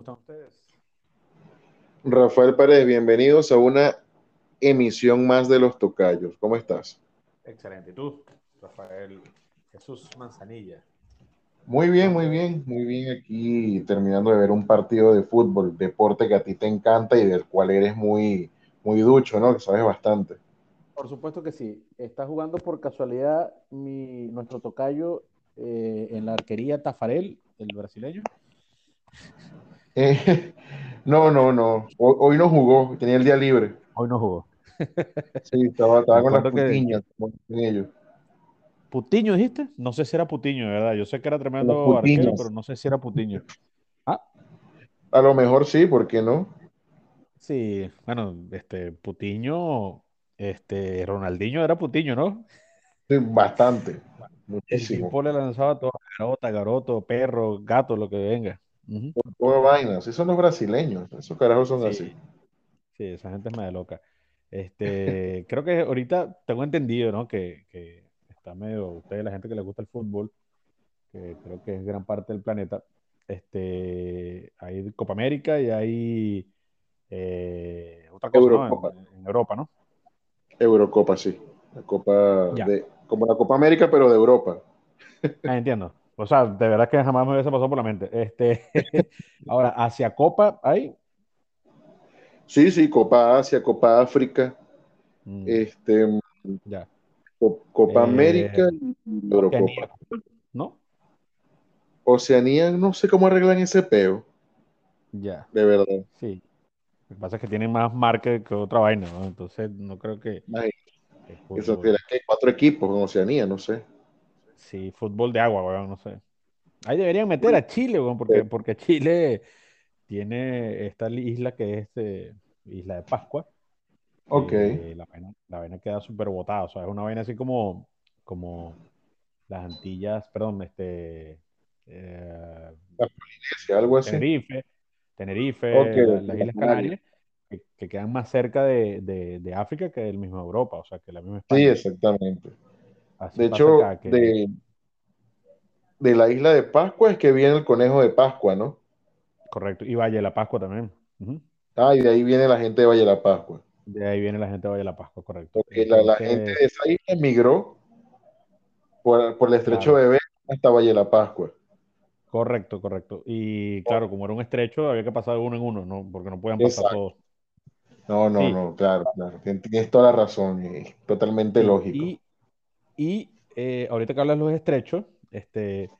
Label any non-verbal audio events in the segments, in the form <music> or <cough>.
están ustedes? Rafael Paredes, bienvenidos a una emisión más de Los Tocayos. ¿Cómo estás? Excelente. ¿Y tú, Rafael Jesús Manzanilla? Muy bien, muy bien, muy bien. Aquí terminando de ver un partido de fútbol, deporte que a ti te encanta y del cual eres muy, muy ducho, ¿no? Que sabes bastante. Por supuesto que sí. Está jugando por casualidad mi, nuestro tocayo eh, en la arquería Tafarel, el brasileño. Eh, <laughs> no, no, no. Hoy, hoy, no jugó, tenía el día libre. Hoy no jugó. sí, estaba, estaba con las putiñas, con ellos. ¿Putiño dijiste? No sé si era Putiño, de verdad. Yo sé que era tremendo arquero, pero no sé si era Putiño. Ah. A lo mejor sí, ¿por qué no? Sí, bueno, este Putiño, este Ronaldinho era Putiño, ¿no? Sí, bastante. Muchísimo. El tipo le lanzaba todo, garota, garoto, perro, gato, lo que venga. Uh -huh. Por toda vaina. Así son los brasileños. Esos carajos son sí. así. Sí, esa gente es medio loca. Este, <laughs> creo que ahorita tengo entendido, ¿no? Que, que está medio, ustedes, la gente que les gusta el fútbol, que creo que es gran parte del planeta, este, hay Copa América y hay eh, otra cosa Eurocopa. ¿no? En, en, Europa, ¿no? Eurocopa, sí. La Copa de, como la Copa América, pero de Europa. Ah, entiendo. O sea, de verdad que jamás me hubiese pasado por la mente. Este, <laughs> ahora, hacia Copa hay. Sí, sí, Copa Asia, Copa África, Mm, este, ya. Copa Eh, América y Eurocopa. ¿No? Oceanía, no sé cómo arreglan ese peo, Ya. de verdad. Sí. Lo que pasa es que tienen más marca que otra vaina, ¿no? Entonces no creo que. Ay, que Eso será que hay cuatro equipos en Oceanía, no sé. Sí, fútbol de agua, weón, no sé. Ahí deberían meter a Chile, weón, porque, porque Chile tiene esta isla que es eh, Isla de Pascua. Ok. Eh, la vaina, la vaina queda súper botada, o sea, es una vaina así como, como las Antillas, perdón, este, eh, Sí, algo así. Tenerife, Tenerife, Ok, la- ok, las Islas Canarias. Que, que quedan más cerca de, de- de África que del mismo Europa, o sea, que la misma Sí, España. exactamente. Así De hecho, que de, de la isla de Pascua es que viene el conejo de Pascua, ¿no? correcto, y Valle de la Pascua también. Ah, y de ahí viene la gente de Valle de la Pascua. De ahí viene la gente de Valle de la Pascua, correcto. Porque la, la gente de esa isla emigró por, por el estrecho Claro. de Bélgica hasta Valle de la Pascua. correcto, correcto. Y claro, como era un estrecho, había que pasar de uno en uno, ¿no? Porque no podían pasar Exacto. todos. No, no, Sí. no, claro, claro. Tien- Tienes toda la razón, totalmente lógico. Y, y eh, ahorita que hablas de los estrechos, este,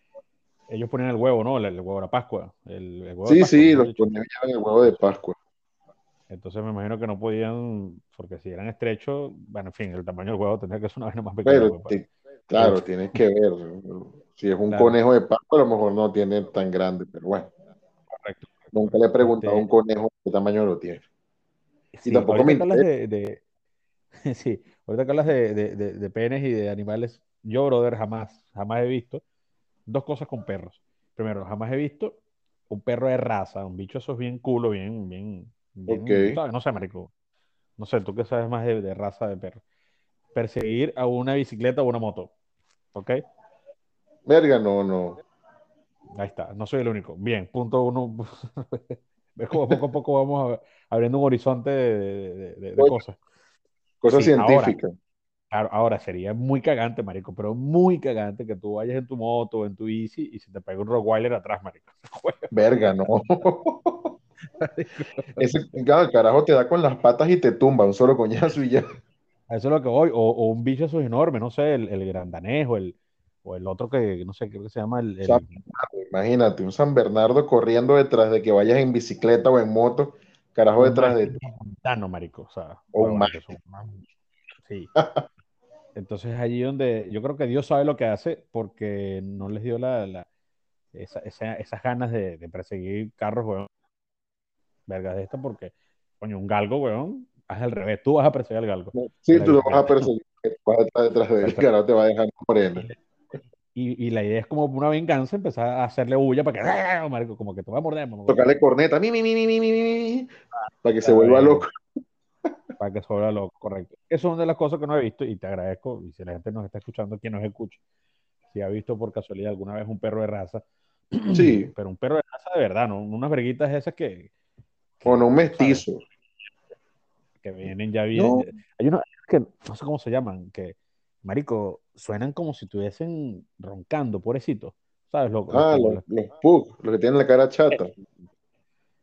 ellos ponían el huevo, ¿no? El, el huevo de la Pascua. El, el huevo de Sí, Pascua, sí, los llevan el huevo de Pascua. Entonces me imagino que no podían, porque si eran estrechos, bueno, en fin, el tamaño del huevo tendría que ser una vaina más pequeña. Pero, pues, ti- claro, Pero- tienes que ver. Si es un Claro. conejo de Pascua, a lo mejor no tiene tan grande, pero bueno. correcto. Nunca le he preguntado a un Este, conejo qué tamaño lo tiene. sí, tampoco me de, de- <laughs> sí, ahorita que hablas de, de, de- de penes y de animales, yo, brother, jamás, jamás he visto dos cosas con perros. Primero, jamás he visto un perro de raza, un bicho esos bien culo, bien, bien, bien, Ok. ¿sabes? No sé, marico. No sé, tú que sabes más de, de raza de perro. Perseguir a una bicicleta o una moto. ¿Ok? Verga, no, no. Ahí está, no soy el único. Bien, punto uno. <laughs> Ves como poco a poco vamos a- abriendo un horizonte de, de- cosas. Cosa Sí, ahora. científica. Claro, ahora sería muy cagante, marico, pero muy cagante que tú vayas en tu moto o en tu bici y se te pega un Rottweiler atrás, marico. <laughs> Verga, no. Ese carajo te da con las patas y te tumba un solo coñazo y ya. Eso es lo que voy. O, o un bicho eso es enorme, no sé, el, el grandanés o el, o el otro que, no sé, creo que se llama el, el- Imagínate, un San Bernardo corriendo detrás de que vayas en bicicleta o en moto, carajo un detrás de mastín montano, marico. O sea, O un más- Sí. <laughs> Entonces allí donde yo creo que Dios sabe lo que hace porque no les dio la, la- esa- esa- esas ganas de, de perseguir carros, weón. Vergas de esto porque, coño, un galgo, weón, haz al revés, tú vas a perseguir al galgo. Sí, tú lo vas a perseguir, vas a estar detrás de él, carajo te va a dejar moreno. Y, y la idea es como una venganza, empezar a hacerle bulla para que, ¡ah! marico, como que te va a morder, Tocarle corneta, mi, mi, mi, mi, mi, mi, mi, para que se vuelva loco. para que se vuelva loco, correcto. Eso es una de las cosas que no he visto y te agradezco, y si la gente nos está escuchando, quien nos escucha, si ha visto por casualidad alguna vez un perro de raza, Sí, <clears throat> pero un perro de raza de verdad, ¿no? Unas verguitas esas que, o no un mestizo. Que vienen ya bien. No, Hay unos que no sé cómo se llaman, que, marico, suenan como si estuviesen roncando, pobrecitos. ¿Sabes? Los ah, los, los- los pug, los que tienen la cara chata.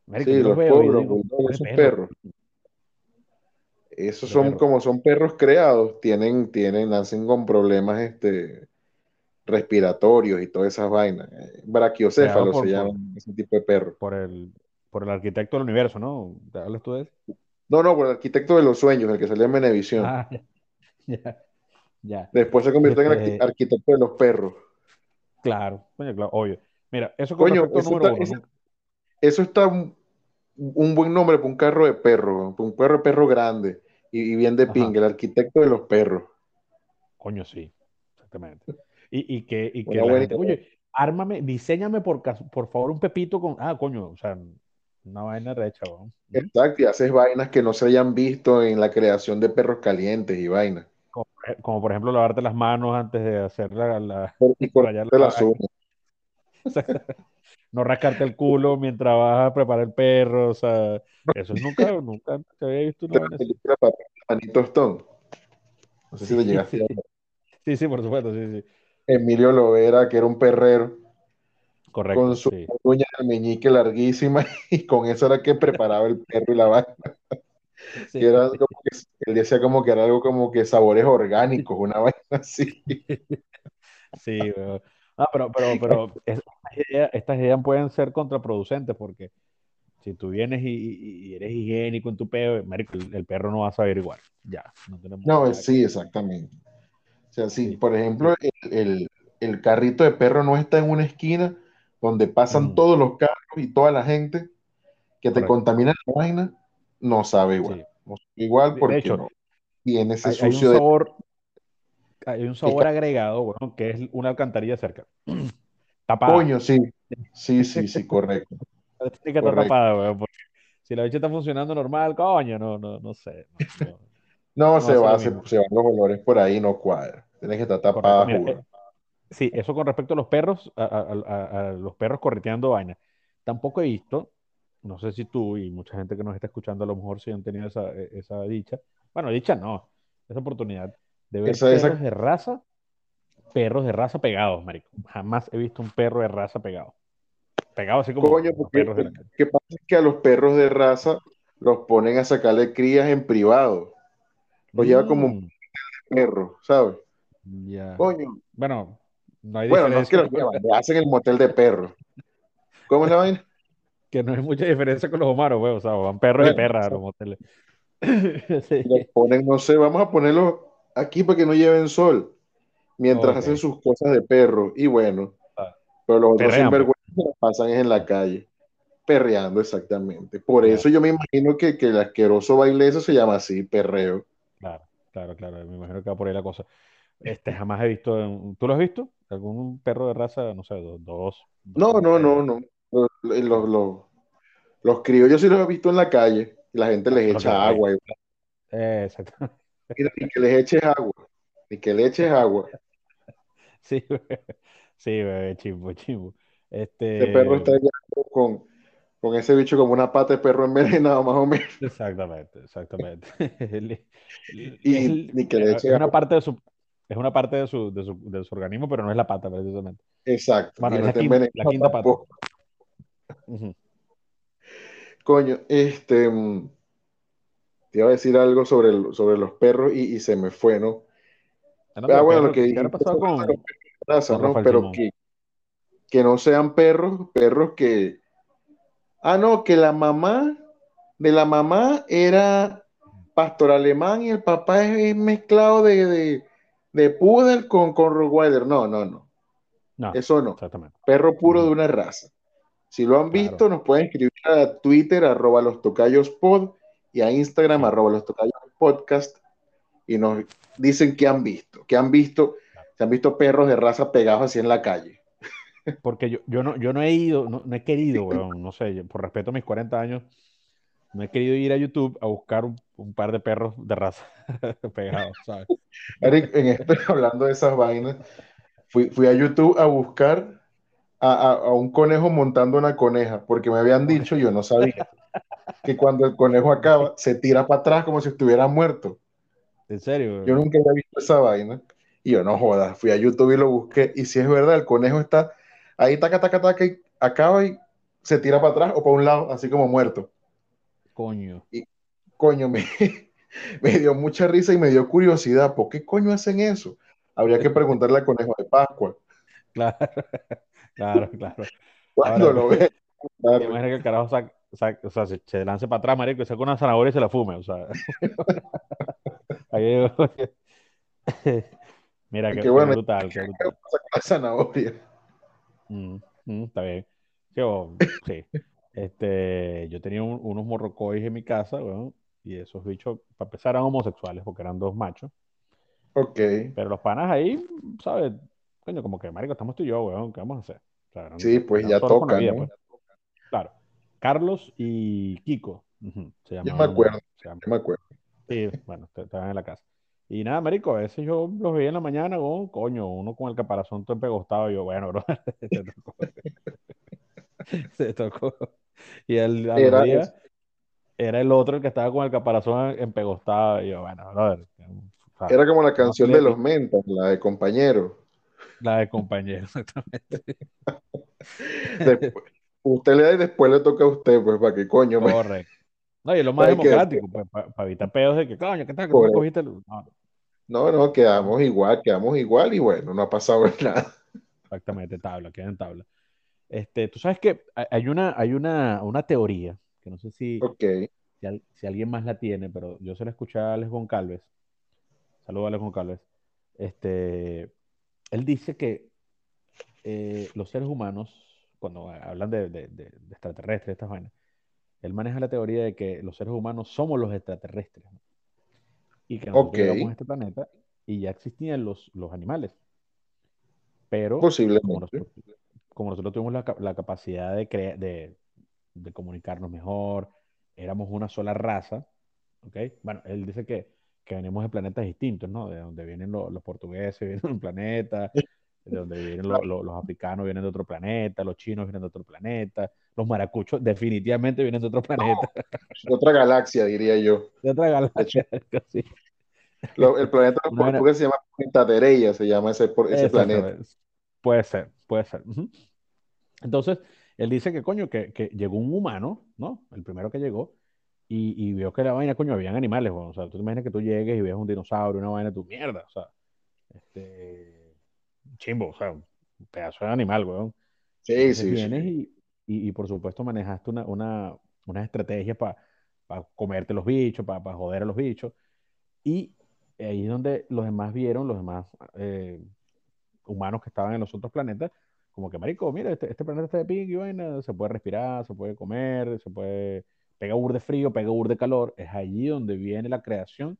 marico, Sí, los los los digo, bulldogs, pobre esos perro, perros. Esos son perro. como son perros creados, tienen, tienen, nacen con problemas este, respiratorios y todas esas vainas. Eh, Creado Brachiocéfalos se llaman ese tipo de perros. por el, por el arquitecto del universo, ¿no? ¿Te hablas tú de eso? No, no, por el arquitecto de los sueños, el que salía en Venevisión. Ah, <laughs> ya, ya. Después se convirtió en arqui- Este, arquitecto de los perros. claro, coño, claro, obvio. Mira, eso con Coño, eso número está, uno, ¿no? eso está un, un buen nombre para un carro de perro, para un perro de perro grande y, y bien de Ajá, pinga, el arquitecto de los perros. coño, sí, exactamente. Y, y que, y que gente, oye, ármame, diseñame por, por favor un pepito con, ah, coño, o sea, una vaina recha. ¿Mm? Exacto, y haces vainas que no se hayan visto en la creación de perros calientes y vainas. Como, por ejemplo lavarte las manos antes de hacer la, la- <laughs> la uñas. <laughs> No rascarte el culo mientras vas a preparar el perro, o sea, eso nunca, <laughs> nunca te había visto una La Stone. No sé si te llegaste sí, a sí, sí, por supuesto, sí, sí. Emilio Lovera, que era un perrero, con Correcto, su sí. uña del meñique larguísima, y con eso era que preparaba el perro y la vaina. Sí, Y era como que, él decía como que era algo como que sabores orgánicos, una <laughs> vaina así. sí, weón. Ah, pero, pero, pero <laughs> es- estas ideas, estas ideas pueden ser contraproducentes porque si tú vienes y, eres higiénico en tu peo, el, el perro no va a saber igual. Ya, no tenemos No, sí, que... exactamente. O sea, si Sí, por ejemplo el, el- el carrito de perro no está en una esquina donde pasan ujú, todos los carros y toda la gente que te correcto, contamina la vaina, no sabe igual. sí. No sabe igual de porque hecho, no tiene ese hay, hay un sucio de... sabor, hay un sabor agregado, bueno, que es una alcantarilla cerca, <clears throat> tapada. Coño, sí, sí, <laughs> sí, sí, correcto, Tiene que estar correcto. tapada, weón, porque si la bicha está funcionando normal, coño, no, no, no sé, no, no, No, no se va, se, van los olores por ahí, no cuadra. Tiene que estar tapada, Mira, juro. eh, sí, eso con respecto a los perros, a, a- a- a los perros correteando vaina. Tampoco he visto, no sé si tú y mucha gente que nos está escuchando a lo mejor sí han tenido esa, e- esa dicha. Bueno, dicha no, esa oportunidad de ver Esa, perros esa, de raza, perros de raza pegados, marico. Jamás he visto un perro de raza pegado. Pegado así como coño, porque perros de la calle. que pasa es que a los perros de raza los ponen a sacarle crías en privado. Los lleva como un Mm, perro, ¿sabes? ya. Coño, Bueno, no hay bueno, no es que los llevan, le hacen el motel de perros. ¿Cómo es la vaina? Que no hay mucha diferencia con los humanos, güey. O sea, van perros y perras a <laughs> los moteles. los Sí. ponen, no sé, vamos a ponerlos aquí para que no lleven sol, mientras Ok. hacen sus cosas de perro. Y bueno, Ah, pero los otros pues. sinvergüenzas pasan es en la calle, perreando exactamente. Por Ya, eso yo me imagino que, que el asqueroso baile ese se llama así, perreo. claro, claro, claro. Me imagino que va por ahí la cosa. Este, jamás he visto. ¿Tú lo has visto? ¿Algún perro de raza, no sé, dos, dos, No, no, no, no. Los, los, los, los criollos sí los he visto en la calle y la gente les echa agua. Y, eh, exacto. <laughs> ni que les eches agua, ni que le eches agua. Sí, güey. <laughs> sí, güey, chimbo, chimbo. Ese perro Este, está con, con ese bicho como una pata de perro envenenado, más o menos. exactamente, exactamente. <laughs> Y ni que le es eches una agua. parte de su, es una parte de su, de su, de su organismo, pero no es la pata, precisamente. Exacto. Bueno, Y es no la quinta, la quinta pata. Coño, este, mm, te iba a decir algo sobre, el- sobre los perros y, y se me fue, ¿no? Ah, de bueno, lo perros, que ¿qué, qué habrá dijiste pasado con, de raza, con ¿no? Pero que, que no sean perros, perros que... Ah, no, que la mamá de la mamá era pastor alemán y el papá es, mezclado de, de, de poodle con, con rottweiler. No, no, no. No, Eso no. exactamente. Perro puro de una raza. Si lo han Claro, visto, nos pueden escribir a Twitter, arroba los tocayos pod, y a Instagram, arroba los tocayos podcast, y nos dicen qué han visto. ¿Qué han visto? Se han visto perros de raza pegados así en la calle. Porque yo, yo no, yo no he ido, no, no he querido, <laughs> no sé, por respeto a mis 40 años, no he querido ir a YouTube a buscar un, un par de perros de raza <laughs> pegados, ¿sabes? Eric, en este, <laughs> hablando de esas vainas, fui, fui a YouTube a buscar a, a un conejo montando una coneja, porque me habían dicho, yo no sabía, que cuando el conejo acaba, se tira para atrás como si estuviera muerto. ¿En serio? Yo nunca había visto esa vaina. Y yo, no jodas, fui a YouTube y lo busqué. Y si es verdad, el conejo está ahí, taca, taca, taca, y acaba y se tira para atrás o para un lado, así como muerto. Coño. Y coño, me, <laughs> me dio mucha risa y me dio curiosidad. ¿Por qué coño hacen eso? Habría que <laughs> preguntarle al conejo de Pascua. Claro, claro, claro. ¿Cuándo lo <laughs> ves? Imagina que el carajo saca, saca, o sea, se, se, lance para atrás, marico, y saca una zanahoria y se la fume, o sea. <laughs> Ahí, <laughs> Mira, qué, Qué bueno. qué brutal, qué brutal. La zanahoria. Mm, mm, está bien. Yo, sí. Este, yo tenía un- unos morrocois en mi casa, weón, y esos bichos, para empezar, eran homosexuales porque eran dos machos. Ok. Pero los panas ahí, ¿sabes? Coño, como que, marico, estamos tú y yo, weón, ¿qué vamos a hacer? Sí, pues ya toca, vida, ¿no? pues. Claro. Carlos y Kiko, ujú, se Yo me acuerdo, se yo me acuerdo. Sí, bueno, estaban en la casa. Y nada, marico, a veces yo los veía en la mañana, weón, coño, uno con el caparazón todo empegostado, y yo, bueno, bro, <laughs> te tocó. Se tocó. Y el, Era, días era el otro el que estaba con el caparazón empegostado. Y yo, bueno, brother, o sea, era como la canción de los mentas, la de compañero. La de compañero, <laughs> exactamente. Después- usted le da y después le toca a usted, pues, para que coño, pues, Correcto. No, y es lo más democrático, pues, para evitar pedos de que, coño, ¿qué tal? Correcto. cogiste? el-?" No, No, no, quedamos igual, quedamos igual y bueno, no ha pasado <laughs> nada. exactamente, tabla, queda en tabla. Este, tú sabes que hay una, hay una, una teoría, que no sé si, Ok, si, al- si alguien más la tiene, pero yo se la escuché a Alex Goncalves. Saludos a Alex Goncalves. Este, él dice que eh, los seres humanos, cuando hablan de, de- de- de extraterrestres, estas vainas, él maneja la teoría de que los seres humanos somos los extraterrestres, ¿no? Y que nosotros ok, llegamos a este planeta y ya existían los, los animales, pero como posiblemente. nosotros, como nosotros tuvimos la, la capacidad de, crea- de, de comunicarnos mejor, éramos una sola raza, ¿ok? Bueno, él dice que, que venimos de planetas distintos, ¿no? De donde vienen lo- los portugueses, <laughs> vienen de un planeta, de donde vienen lo- lo- los africanos, vienen de otro planeta, los chinos vienen de otro planeta, los maracuchos definitivamente vienen de otro planeta, <laughs> De otra galaxia, diría yo. <laughs> de otra De galaxia, sí. lo- el planeta vaina- portugués se llama Planeta Tereya, se llama ese, planeta. Puede ser, puede ser. Entonces, él dice que, coño, que, que llegó un humano, ¿no? El primero que llegó, y, y vio que la vaina, coño, habían animales, weón. O sea, tú te imaginas que tú llegues y ves un dinosaurio, una vaina, tu mierda, o sea, este, chimbo, o sea, un pedazo de animal, weón. Sí, Entonces sí, vienes sí. y, y, y por supuesto manejaste una, una, unas estrategias para comerte los bichos, para joder a los bichos, y ahí es donde los demás vieron, los demás eh, humanos que estaban en los otros planetas, como que, marico, mira, este, este planeta está de ping y vaina, se puede respirar, se puede comer, se puede, pega bur de frío, pega bur de calor, es allí donde viene la creación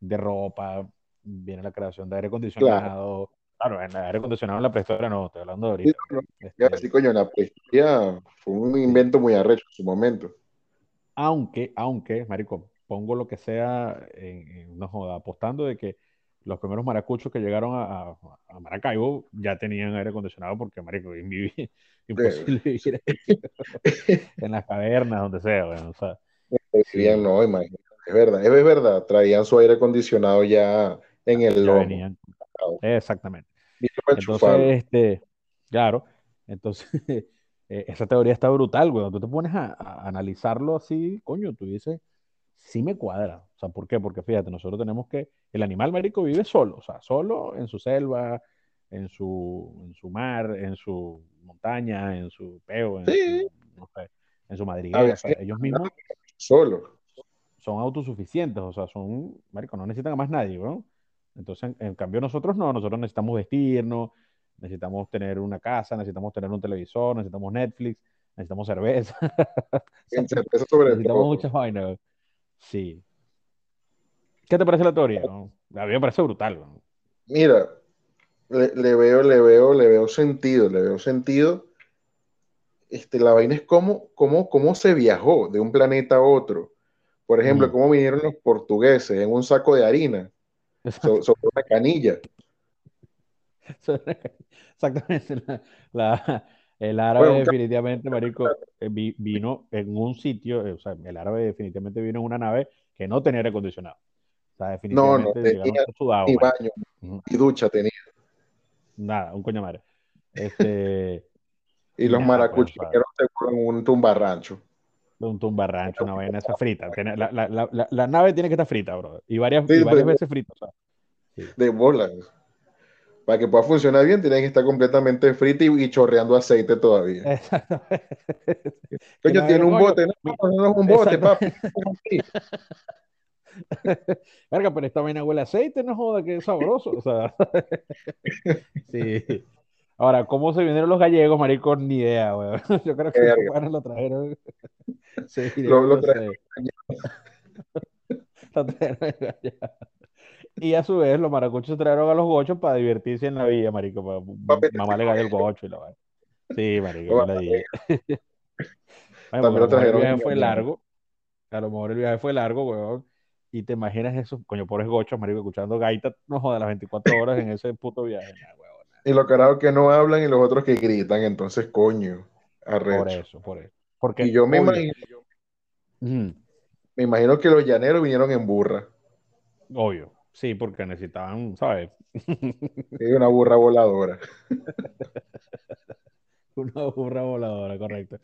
de ropa, viene la creación de aire Claro. acondicionado, claro, en el aire acondicionado en la prehistoria no, estoy hablando de Sí, ahorita, no, no, ya este, decir, coño, la prehistoria fue un sí. invento muy arrecho en su momento. Aunque, aunque, marico, pongo lo que sea, en, en- no joda, apostando de que los primeros maracuchos que llegaron a, Maracaibo ya tenían aire acondicionado porque, marico, Eh, <laughs> imposible vivir ahí, <laughs> en las cavernas, donde sea, bueno, o sea, dirían, sí, no, imagínate, es verdad, es verdad, traían su aire acondicionado ya en el ya lomo. venían, exactamente. Entonces, este, claro, entonces, <laughs> eh, esa teoría está brutal, güey. Tú te pones a, a analizarlo así, coño, tú dices, sí me cuadra. O sea, ¿por qué? Porque fíjate, nosotros tenemos que, el animal marico vive solo, o sea, solo en su selva, en su, en su mar, en su montaña, en su peo, en Sí, su, no sé, en su a madriguera. O ellos mismos solo. son autosuficientes, o sea, son, marico, no necesitan a más nadie, ¿no? Entonces, en, en cambio nosotros no, nosotros necesitamos vestirnos, necesitamos tener una casa, necesitamos tener un televisor, necesitamos Netflix, necesitamos cerveza, <laughs> En ¿sabes? certeza sobre necesitamos todo. muchas vainas. Sí. ¿Qué te parece la teoría? no? A mí me parece brutal. güey. Mira, le, le veo, le veo, le veo sentido, le veo sentido. Este, la vaina es cómo, cómo, cómo se viajó de un planeta a otro. Por ejemplo, Mm. cómo vinieron los portugueses en un saco de harina so- sobre una canilla. <laughs> <laughs> Exactamente. La, la, El árabe Bueno, definitivamente, marico, eh, vi- vino en un sitio, eh, o sea, el árabe definitivamente vino en una nave que no tenía aire acondicionado. O sea, no, no definitivamente llegaron tenía todos sudados, ni baño, Ujú. ni ducha tenía. Nada, un coño madre. Este, Y y los pues, maracuchos seguro en un tumbarrancho. un tumbarrancho, una vaina esa frita. <laughs> La, la- la- la- nave tiene que estar frita, bro. Y varias, Sí, y varias pues, veces frita. o sea, sí. de bolas. Para que pueda funcionar bien, tiene que estar completamente frita y, y chorreando aceite todavía. <laughs> Que Coño, tiene un bote, no, no, es un bote, exacto. papi. <laughs> Verga, pero esta vaina huele aceite, no joda, que es sabroso. O sea, <laughs> sí. Ahora, ¿cómo se vinieron los gallegos, marico? Ni idea, weón. Yo creo que los lo trajeron. Se Lo, lo trajeron. Lo trajeron. Y a su vez, los maracuchos trajeron a los gochos para divertirse en la villa, marico, para Papi, te mamarle gallo el gocho y la vaina. Sí, marico, la <laughs> También lo mejor el trajeron viaje fue largo. A lo mejor el viaje fue largo, weón. Y te imaginas esos, coño, pobres gochos, marico, escuchando gaitas, no joda, las 24 horas en ese puto viaje. Nah, weón, nah. Y los carajos que no hablan y los otros que gritan, entonces, coño, Por arrecho. eso, por eso. Porque, Y yo me imagino, me imagino que los llaneros vinieron en burra. obvio, sí, porque necesitaban, ¿sabes? Es una burra voladora. <laughs> Una burra voladora, correcto.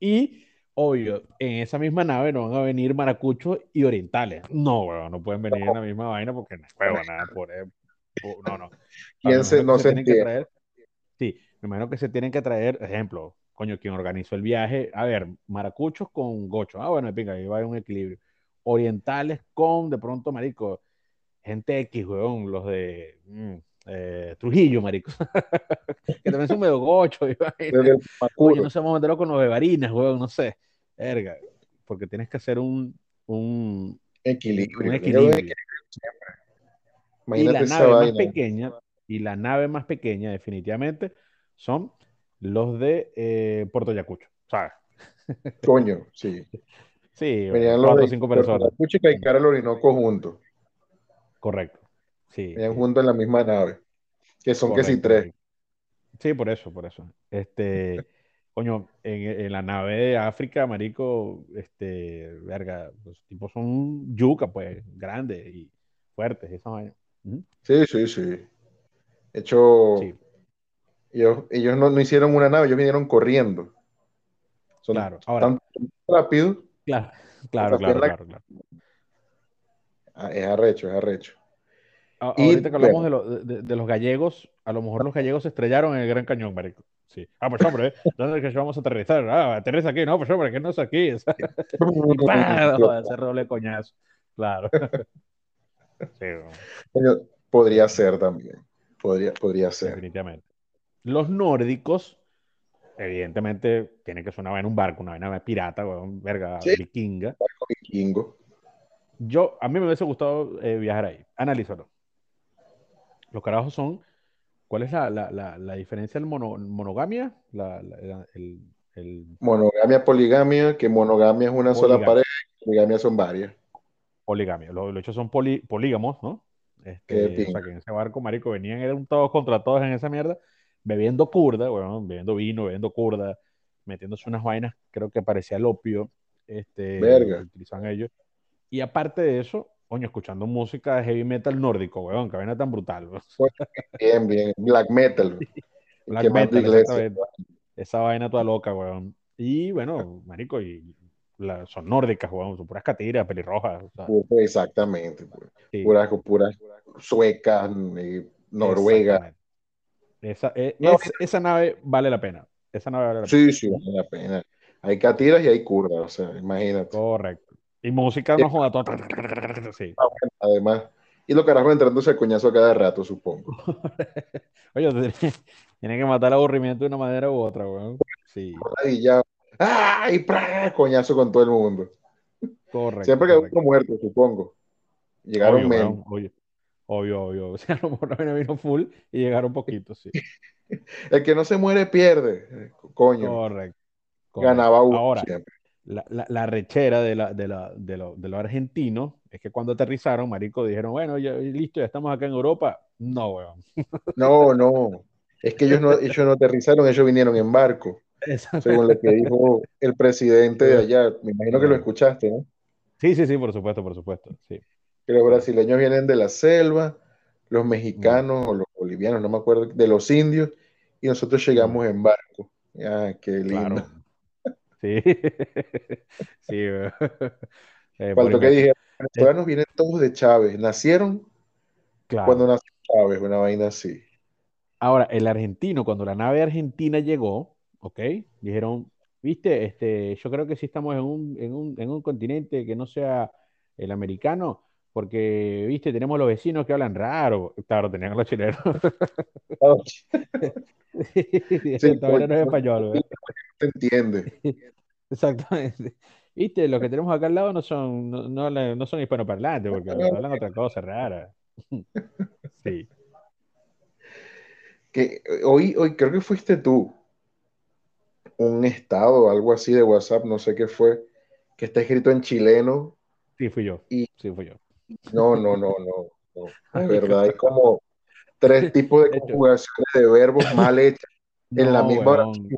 Y, obvio, en esa misma nave no van a venir maracuchos y orientales. No, weón, no pueden venir en la misma vaina porque no es huevo, nada, por, por- no, no. O sea, me ¿Quién se, imagino no se que entiende? traer, sí, me imagino que se tienen que traer, ejemplo, coño, quien organizó el viaje, a ver, maracuchos con gochos, ah, bueno, pinga, ahí va a haber un equilibrio. Orientales con, de pronto, marico, gente X, weón, los de mm, eh, Trujillo, marico, <laughs> que también son medio gochos, <laughs> Oye, no sé, vamos a meterlo con los de Barinas, weón, no sé. Verga, porque tienes que hacer un, un, Equilibrio. un equilibrio. Y la esa nave más vaina. pequeña, y la nave más pequeña, definitivamente, son los de eh, Puerto Ayacucho, ¿sabes? Coño, sí. <laughs> Sí, Venían cuatro o cinco Puerto personas. Ayacucho y Caicara el Orinoco juntos. Correcto. Sí, Venían sí, juntos en la misma nave. Que son que si correcto, tres. Sí, por eso, por eso. Este, <laughs> coño, en, en la nave de África, marico, este, verga, los tipos son yuca, pues, grandes y fuertes, esa vaina. Ujú. Sí, sí, sí. De hecho, Sí, ellos, ellos no, no hicieron una nave, ellos vinieron corriendo. Son claro. Ahora, tan rápidos. claro, claro, claro, la- claro, claro. Ah, Es arrecho, es arrecho. A- Y, Ahorita que hablamos bueno. de, lo- de- de los gallegos, a lo mejor los gallegos se estrellaron en el Gran Cañón, marico. Sí. Ah, pues hombre, <laughs> ¿dónde es que vamos a aterrizar? Ah, aterriza aquí, no, pues hombre, que no es aquí. <laughs> <laughs> Ese roble coñazo. Claro. Sí, bueno, Podría ser también. Podría, podría ser. definitivamente. Los nórdicos, evidentemente, tiene que ser una vaina, un barco, una vaina pirata, verga, Sí. vikinga. Vikingo. Yo, a mí me hubiese gustado eh, viajar ahí. Analízalo. Los carajos son. ¿Cuál es la, la, la, la diferencia del mono- monogamia? El, el Monogamia, poligamia, que monogamia es una sola pareja, poligamia son varias. poligamia. Los, los hechos son poli- polígamos, ¿no? Este, o sea, que en ese barco, marico, venían, eran todos contra todos en esa mierda, bebiendo curda, bueno, bebiendo vino, bebiendo curda, metiéndose unas vainas, creo que parecía el opio, este, Verga. que utilizaban ellos. Y aparte de eso, coño, escuchando música de heavy metal nórdico, weón, que vaina tan brutal, weón. Bien, bien. Black metal. <laughs> Black metal, iglesias. exactamente. Esa vaina toda loca, weón. Y bueno, marico, y la- son nórdicas, weón, son puras catiras, pelirrojas. o sea, Exactamente. pu- sí, Puras, puras suecas, eh, noruegas. Esa, eh, No, es- esa nave vale la pena. Esa nave vale la pena. Sí, sí, vale la pena. Hay catiras y hay curdas, o sea, imagínate. Correcto. Y música no joda toda. <laughs> Sí. Además, y los carajos entrándose el coñazo cada rato, supongo. <laughs> Oye, tienen que matar el aburrimiento de una manera u otra, weón. Sí, Y ya, ¡ay! ¡pra! Coñazo con todo el mundo. correcto. Siempre que correcto. uno muerto, supongo. Llegaron Obvio, menos. obvio. Obvio, obvio. O sea, a lo mejor vino full y llegaron poquitos, sí. <laughs> El que no se muere pierde. Coño, Correcto. correcto. ganaba uno Ahora, siempre. La, la, la rechera de, la, de, la, de, lo, de los argentinos es que cuando aterrizaron, marico, dijeron, bueno, ya listo, ya estamos acá en Europa. No, weón. No, no. Es que ellos no, ellos no aterrizaron, ellos vinieron en barco, <laughs> según lo que dijo el presidente de allá. Me imagino que lo escuchaste, ¿no? Sí, sí, sí, por supuesto, por supuesto. Sí. Que los brasileños vienen de la selva, los mexicanos o los bolivianos, no me acuerdo, de los indios, y nosotros llegamos en barco. Ah, qué lindo. Sí. <laughs> sí. <laughs> Eh, Faltó que dije, los venezolanos vienen todos de Chávez, nacieron cuando nació Chávez, una vaina así. Ahora, el argentino, cuando la nave argentina llegó, ¿ok? Dijeron, viste, este, yo creo que sí estamos en un, en un, en un continente que no sea el americano, porque, viste, tenemos los vecinos que hablan raro. Claro, tenían los chilenos. <laughs> sí, todavía no es español. No entiende. <laughs> Exactamente. Viste, los que tenemos acá al lado no son, no, no, son hispanoparlantes, porque hablan otra cosa rara. <laughs> Sí. Que hoy, hoy creo que fuiste tú, un estado, algo así de WhatsApp, no sé qué fue, que está escrito en chileno. Sí, fui yo. Y, sí, fui yo. No, no, no, no. no. <laughs> verdad, hay como tres tipos de conjugaciones de verbos mal hechas en la misma oración.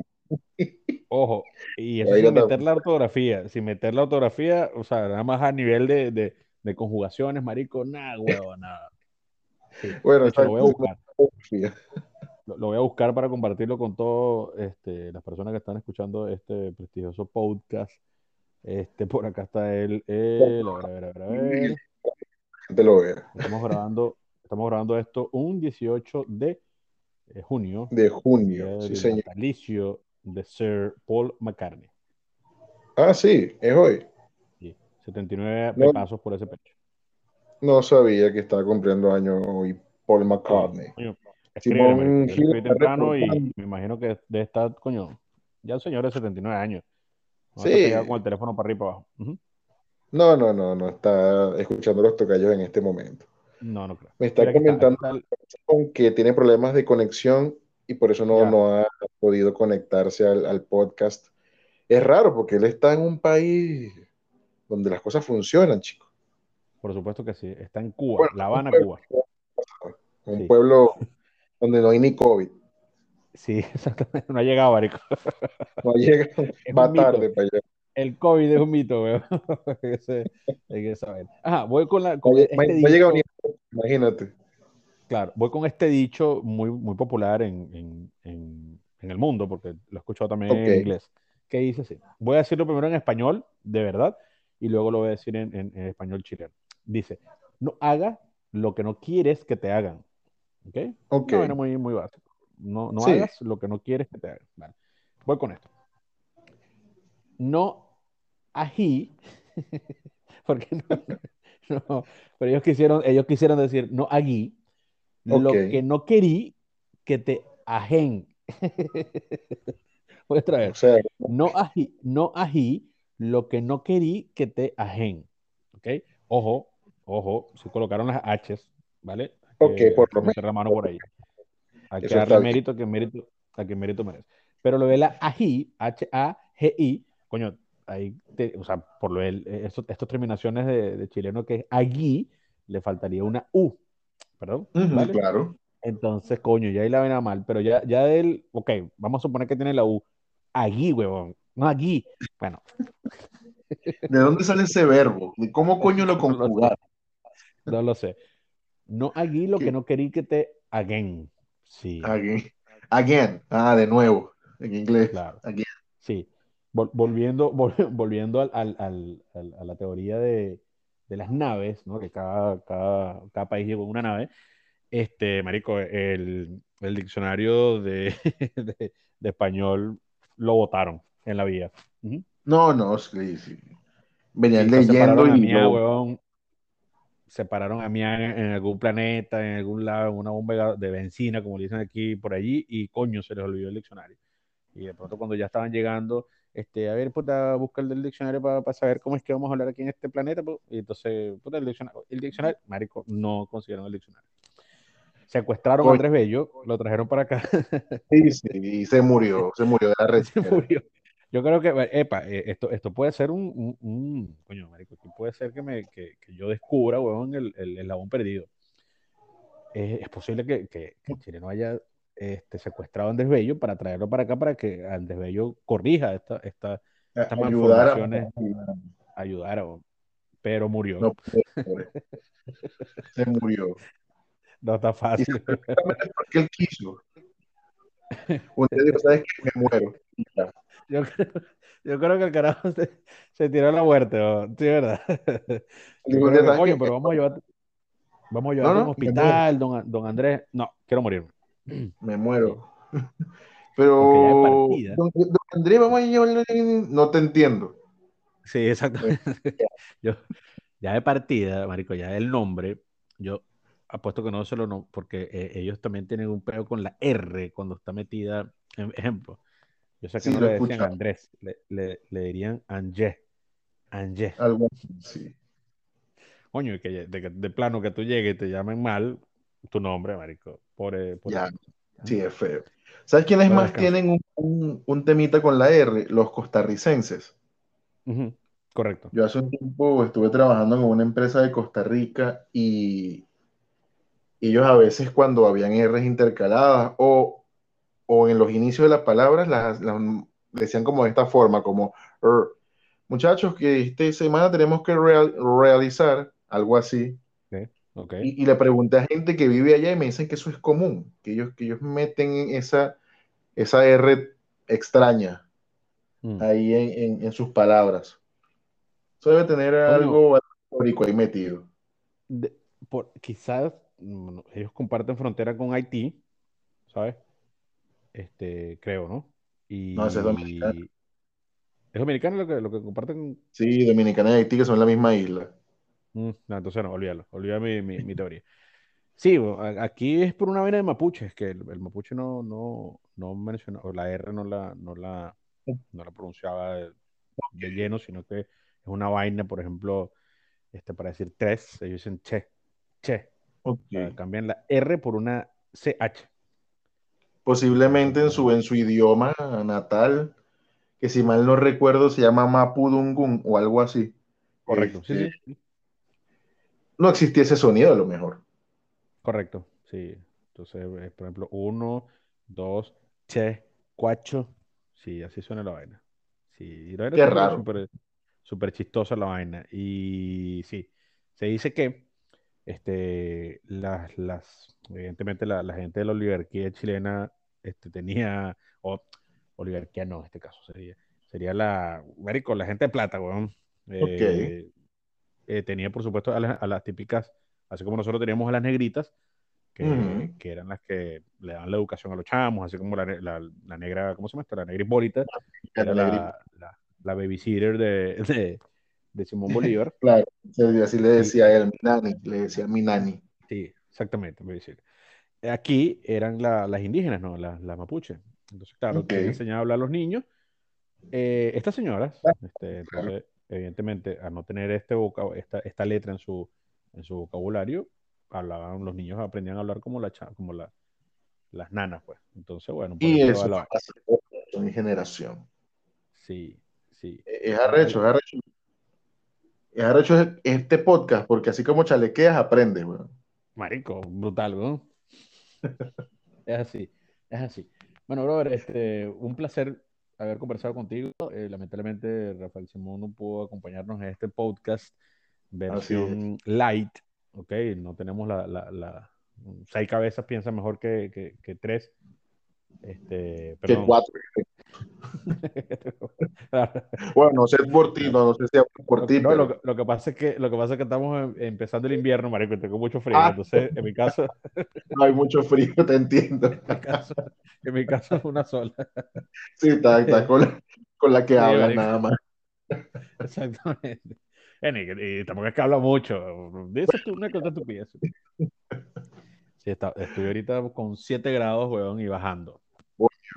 Ojo, y eso sin meter la ortografía, sin meter la ortografía, o sea, nada más a nivel de, de, de conjugaciones, marico, nada, huevo, nada. bueno, lo voy a buscar. Lo, voy a buscar para compartirlo con todas este, las personas que están escuchando este prestigioso podcast. Este, por acá está él. a ver, a ver, a ver. lo vea. Estamos grabando, estamos grabando esto un 18 de eh, junio. De junio, sí, señor. De Sir Paul McCartney. Ah, sí, es hoy. Sí, 79 pasos por ese pecho. No sabía que estaba cumpliendo años hoy Paul McCartney. Simón temprano y me imagino que debe estar, coño, ya el señor de 79 años. No sí. con el teléfono para arriba y para abajo. No, no, no, no está escuchando los tocayos en este momento. No, no creo. Me está comentando que tiene problemas de conexión y por eso no, no ha podido conectarse al, podcast. Es raro porque él está en un país donde las cosas funcionan, chicos. Por supuesto que sí, está en Cuba, La Habana, Cuba. Un pueblo donde no hay ni COVID. Sí, <laughs> exactamente, no ha llegado, Marico. No ha llegado, <laughs> va tarde para allá. El COVID es un mito, weón. <laughs> hay que saber. Ajá, voy con la. Con este no, ha llegado ni imagínate. Claro, voy con este dicho muy, muy popular en, el mundo, porque lo he escuchado también en inglés, que dice así. Voy a decirlo primero en español, de verdad, y luego lo voy a decir en, español chileno. Dice, no hagas lo que no quieres que te hagan. ¿Ok? Ok. muy, muy básico. No, no hagas lo que no quieres que te hagan. Vale. Voy con esto. No ají, <laughs> porque no, no, pero ellos quisieron, ellos quisieron decir no allí, lo que no querí que te ajen. <laughs> Voy a traer. no ají, no ají, lo que no querí que te ajen. ¿Ok? Ojo, ojo, se colocaron las H, ¿vale? Ok, por lo menos. la mano por ahí. Hay que darle mérito que mérito, a que mérito merece. Pero lo de la ají, H-A-G-I, coño, ahí, o sea, por lo de estas terminaciones de, chileno que es allí, le faltaría una U perdón. Claro. Entonces, coño, ya ahí la ven mal, pero ya, ya él, ok, vamos a suponer que tiene la U. Allí, huevón, no aquí. Bueno. <laughs> ¿De dónde sale ese verbo? ¿Y cómo coño lo <laughs> conjugar? No lo sé. No allí lo que no quería que te again. Sí. Again. Again. Ah, de nuevo. En inglés. Claro. Sí. volviendo, <laughs> volviendo al, al, a la teoría de, de las naves, ¿no? Que cada, cada, cada país lleva una nave. Este, marico, el, el diccionario de, <laughs> de, español lo votaron en la vía. No, no, sí, sí. Venían leyendo y... Mía, separaron a mí en, algún planeta, en algún lado, en una bomba de benzina, como dicen aquí, por allí, y coño, se les olvidó el diccionario. Y de pronto cuando ya estaban llegando, este, a ver, puta, busca el diccionario para saber cómo es que vamos a hablar aquí en este planeta, pues, y entonces, puta, el diccionario, el diccionario, marico, no consiguieron el diccionario. Secuestraron a Andrés Bello, lo trajeron para acá. <laughs> Sí, sí, y se murió, se murió de la red. <laughs> Se murió. Yo creo que, epa, eh, esto, esto puede ser un, un, coño, marico, puede ser que, me, que, que yo descubra, weón, el, el, el perdido. Es, es posible que, que, que Chile no haya este, secuestrado a Andrés Bello para traerlo para acá para que Andrés Bello corrija esta, esta, estas Ayudar a- malformaciones, ayudara, o- pero murió. No Se murió. No está fácil. Porque él quiso. Un día dijo, ¿sabes qué? Me muero. Yo creo, yo creo que el carajo se, se tiró a la muerte, ¿o? sí, ¿verdad? Que, ¿sabes coño, qué? pero vamos a llevar, vamos a No, llevarte a un no, hospital, don, don Andrés. No, quiero morirme. <clears throat> Me muero. <laughs> Pero, don, don Andrés, vamos a llevarlo. en- No te entiendo. Sí, exactamente. <laughs> Yo, ya de partida, marico, ya el nombre, yo apuesto que no se lo no, porque eh, ellos también tienen un peo con la R cuando está metida, en ejemplo. Yo sé que Sí, no lo le decían. Andrés, le, le, le dirían Angé. Angé. Algo sí. Coño, y que de, de plano que tú llegues y te llamen mal tu nombre, marico. Por, eh, por Ya, sí, es feo. ¿Sabes quiénes más tienen un, un- un temita con la R? Los costarricenses. Correcto. Yo hace un tiempo estuve trabajando con una empresa de Costa Rica y ellos a veces cuando habían R's intercaladas o, o en los inicios de las palabras las, las decían como de esta forma, como "Er, muchachos que esta semana tenemos que real- realizar algo así. Y, y le pregunté a gente que vive allá y me dicen que eso es común, que ellos, que ellos meten esa, esa R extraña Mm. ahí en, en- en sus palabras. Eso debe tener algo histórico ahí metido. de- por, quizás ellos comparten frontera con Haití, ¿sabes? Este, creo, ¿no? Y No, ese es dominicano. ¿Es dominicano lo que, lo que comparten? Sí, Dominicana y Haití, que son la misma isla. Mm, no, entonces no, olvídalo, olvida mi, mi, mi teoría. Sí, aquí es por una vaina de mapuches, que el, el mapuche no, no, no menciona, o la R no la, no la, no la pronunciaba de, de lleno, sino que es una vaina, por ejemplo, este, para decir tres, ellos dicen che, che. Ok. O sea, cambian la R por una CH. Posiblemente en su, en su idioma natal, que si mal no recuerdo se llama Mapudungun o algo así. Correcto, sí, Este, sí, sí, No existía ese sonido a lo mejor. correcto, sí. Entonces, eh, por ejemplo, uno, dos, che, cuatro, sí, así suena la vaina. Sí, y la vaina Qué raro. súper súper chistosa la vaina. Y sí, se dice que este, las, las, evidentemente la, la gente de la oligarquía chilena este, tenía, o oligarquía no, en este caso sería, sería la, marico, la gente de plata, weón. Eh, eh, tenía, por supuesto, a, las- a las típicas, así como nosotros teníamos a las negritas, que, Ujú. que eran las que le daban la educación a los chamos, así como la, la, la negra, ¿cómo se llama esta? La negra Hipólita, que era La la, la, babysitter de, de, de Simón Bolívar. <laughs> Claro, sí, así le decía él, mi nani, le decía mi nani. Sí, exactamente, babysitter. Aquí eran la- las indígenas, ¿no? Las, mapuches. Entonces, claro, Ok. ¿quién enseñaba a hablar a los niños? Eh, estas señoras, Claro, este, entonces, evidentemente, al no tener este esta, esta letra en su, en su vocabulario, hablaban, los niños aprendían a hablar como, la, como la, las nanas, pues. Entonces, bueno, Y eso la pasa generación. Sí, sí. Es arrecho, es arrecho. Es arrecho este podcast, porque así como chalequeas, aprendes, weón. Marico, brutal, ¿no? <laughs> Es así, es así. Bueno, brother, este, un placer haber conversado contigo. Eh, lamentablemente, Rafael Simón no pudo acompañarnos en este podcast versión light, ¿ok? No tenemos la, la, la- seis cabezas piensa mejor que, que, que tres. Este, Que perdón. cuatro. <laughs> Bueno, no sé por ti, no, no sé si por ti, No, pero lo, que- lo que pasa es que lo que pasa es que estamos em- empezando el invierno, marico, y tengo mucho frío. Ah. Entonces, en mi caso, no <laughs> hay mucho frío, te entiendo. <laughs> en mi caso, en mi caso es una sola. Sí, está, está con, la, con la que Sí, hablas marico. nada más. Exactamente. Y, y tampoco es que habla mucho. Dices tú una cosa estupidez. Sí, está- estoy ahorita con 7 grados, weón, y bajando.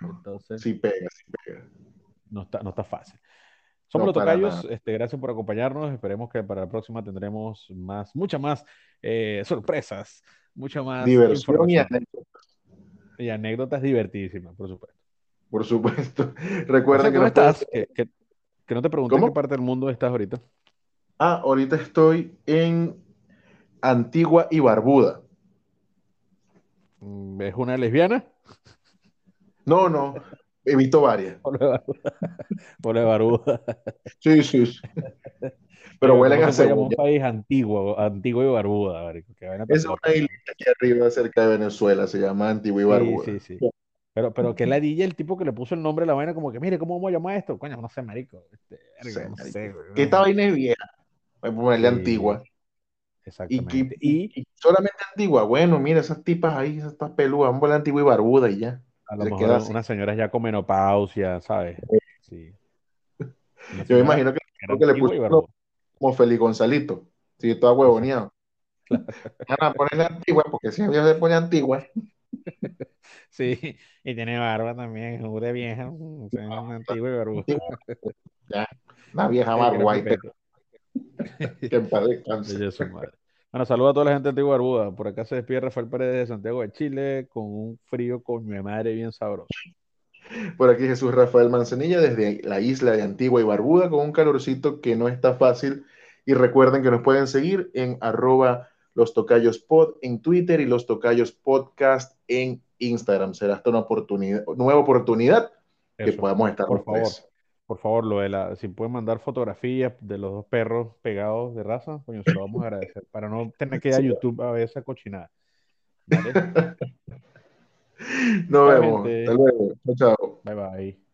Entonces, Sí pega, sí pega. no está, no está fácil. Somos No, los tocayos. Este, gracias por acompañarnos. Esperemos que para la próxima tendremos más, muchas más eh, sorpresas, mucha más Diversión y anécdotas, y anécdotas divertidísimas, por supuesto. por supuesto. O <laughs> Recuerda sea, que ¿cómo nos pueden- estás? Que, que- que no te pregunté en qué parte del mundo estás ahorita. Ah, ahorita estoy en Antigua y Barbuda. Mm, ¿Es una lesbiana? No, no, he visto varias. <laughs> Pole baruda. Sí, sí, sí. Pero huelen ¿cómo a llamar un cebolla. país antiguo, antiguo y barbuda, marico? Qué vaina tan Es una isla aquí arriba cerca de Venezuela, se llama Antigua y Sí, Barbuda. sí, sí. Pero, pero que ladilla el tipo que le puso el nombre a la vaina, como que, mire, ¿cómo vamos a llamar esto? Coño, no sé, marico. Este, Sí, verga, no marico. sé, güey, Que esta no. vaina es vieja. Voy a ponerle Sí, antigua. Exactamente. y- Y y solamente antigua. Bueno, mira, esas tipas ahí, esas peludas, vamos a ponerle antigua y barbuda y ya. A lo mejor unas señoras ya con menopausia, ¿sabes? Sí. Una Yo me imagino que, le pusieron como Feliz Gonzalito. Sí, toda huevoneado. Van a ponerle antigua, porque si ella se pone antigua, <laughs> Sí, y tiene barba también, es vieja, o sea, una antigua y barbuda. ya, una vieja Sí, que en paz descanse. Bueno, saludos a toda la gente de Antigua y Barbuda. Por acá se despide Rafael Pérez de Santiago de Chile con un frío coño de madre bien sabroso. Por aquí Jesús Rafael Manzanilla desde la isla de Antigua y Barbuda con un calorcito que no está fácil. Y recuerden que nos pueden seguir en arroba los tocayos pod en Twitter y los tocayos podcast en Instagram. Será esta una oportunidad, nueva oportunidad que podamos estar por favor, tres. Por favor, lo de la, si pueden mandar fotografías de los dos perros pegados de raza, coño, se lo vamos a agradecer, para no <laughs> tener que ir a. YouTube a ver esa cochinada. ¿Vale? <laughs> Nos vemos. Hasta luego. Chao, chao. Bye bye.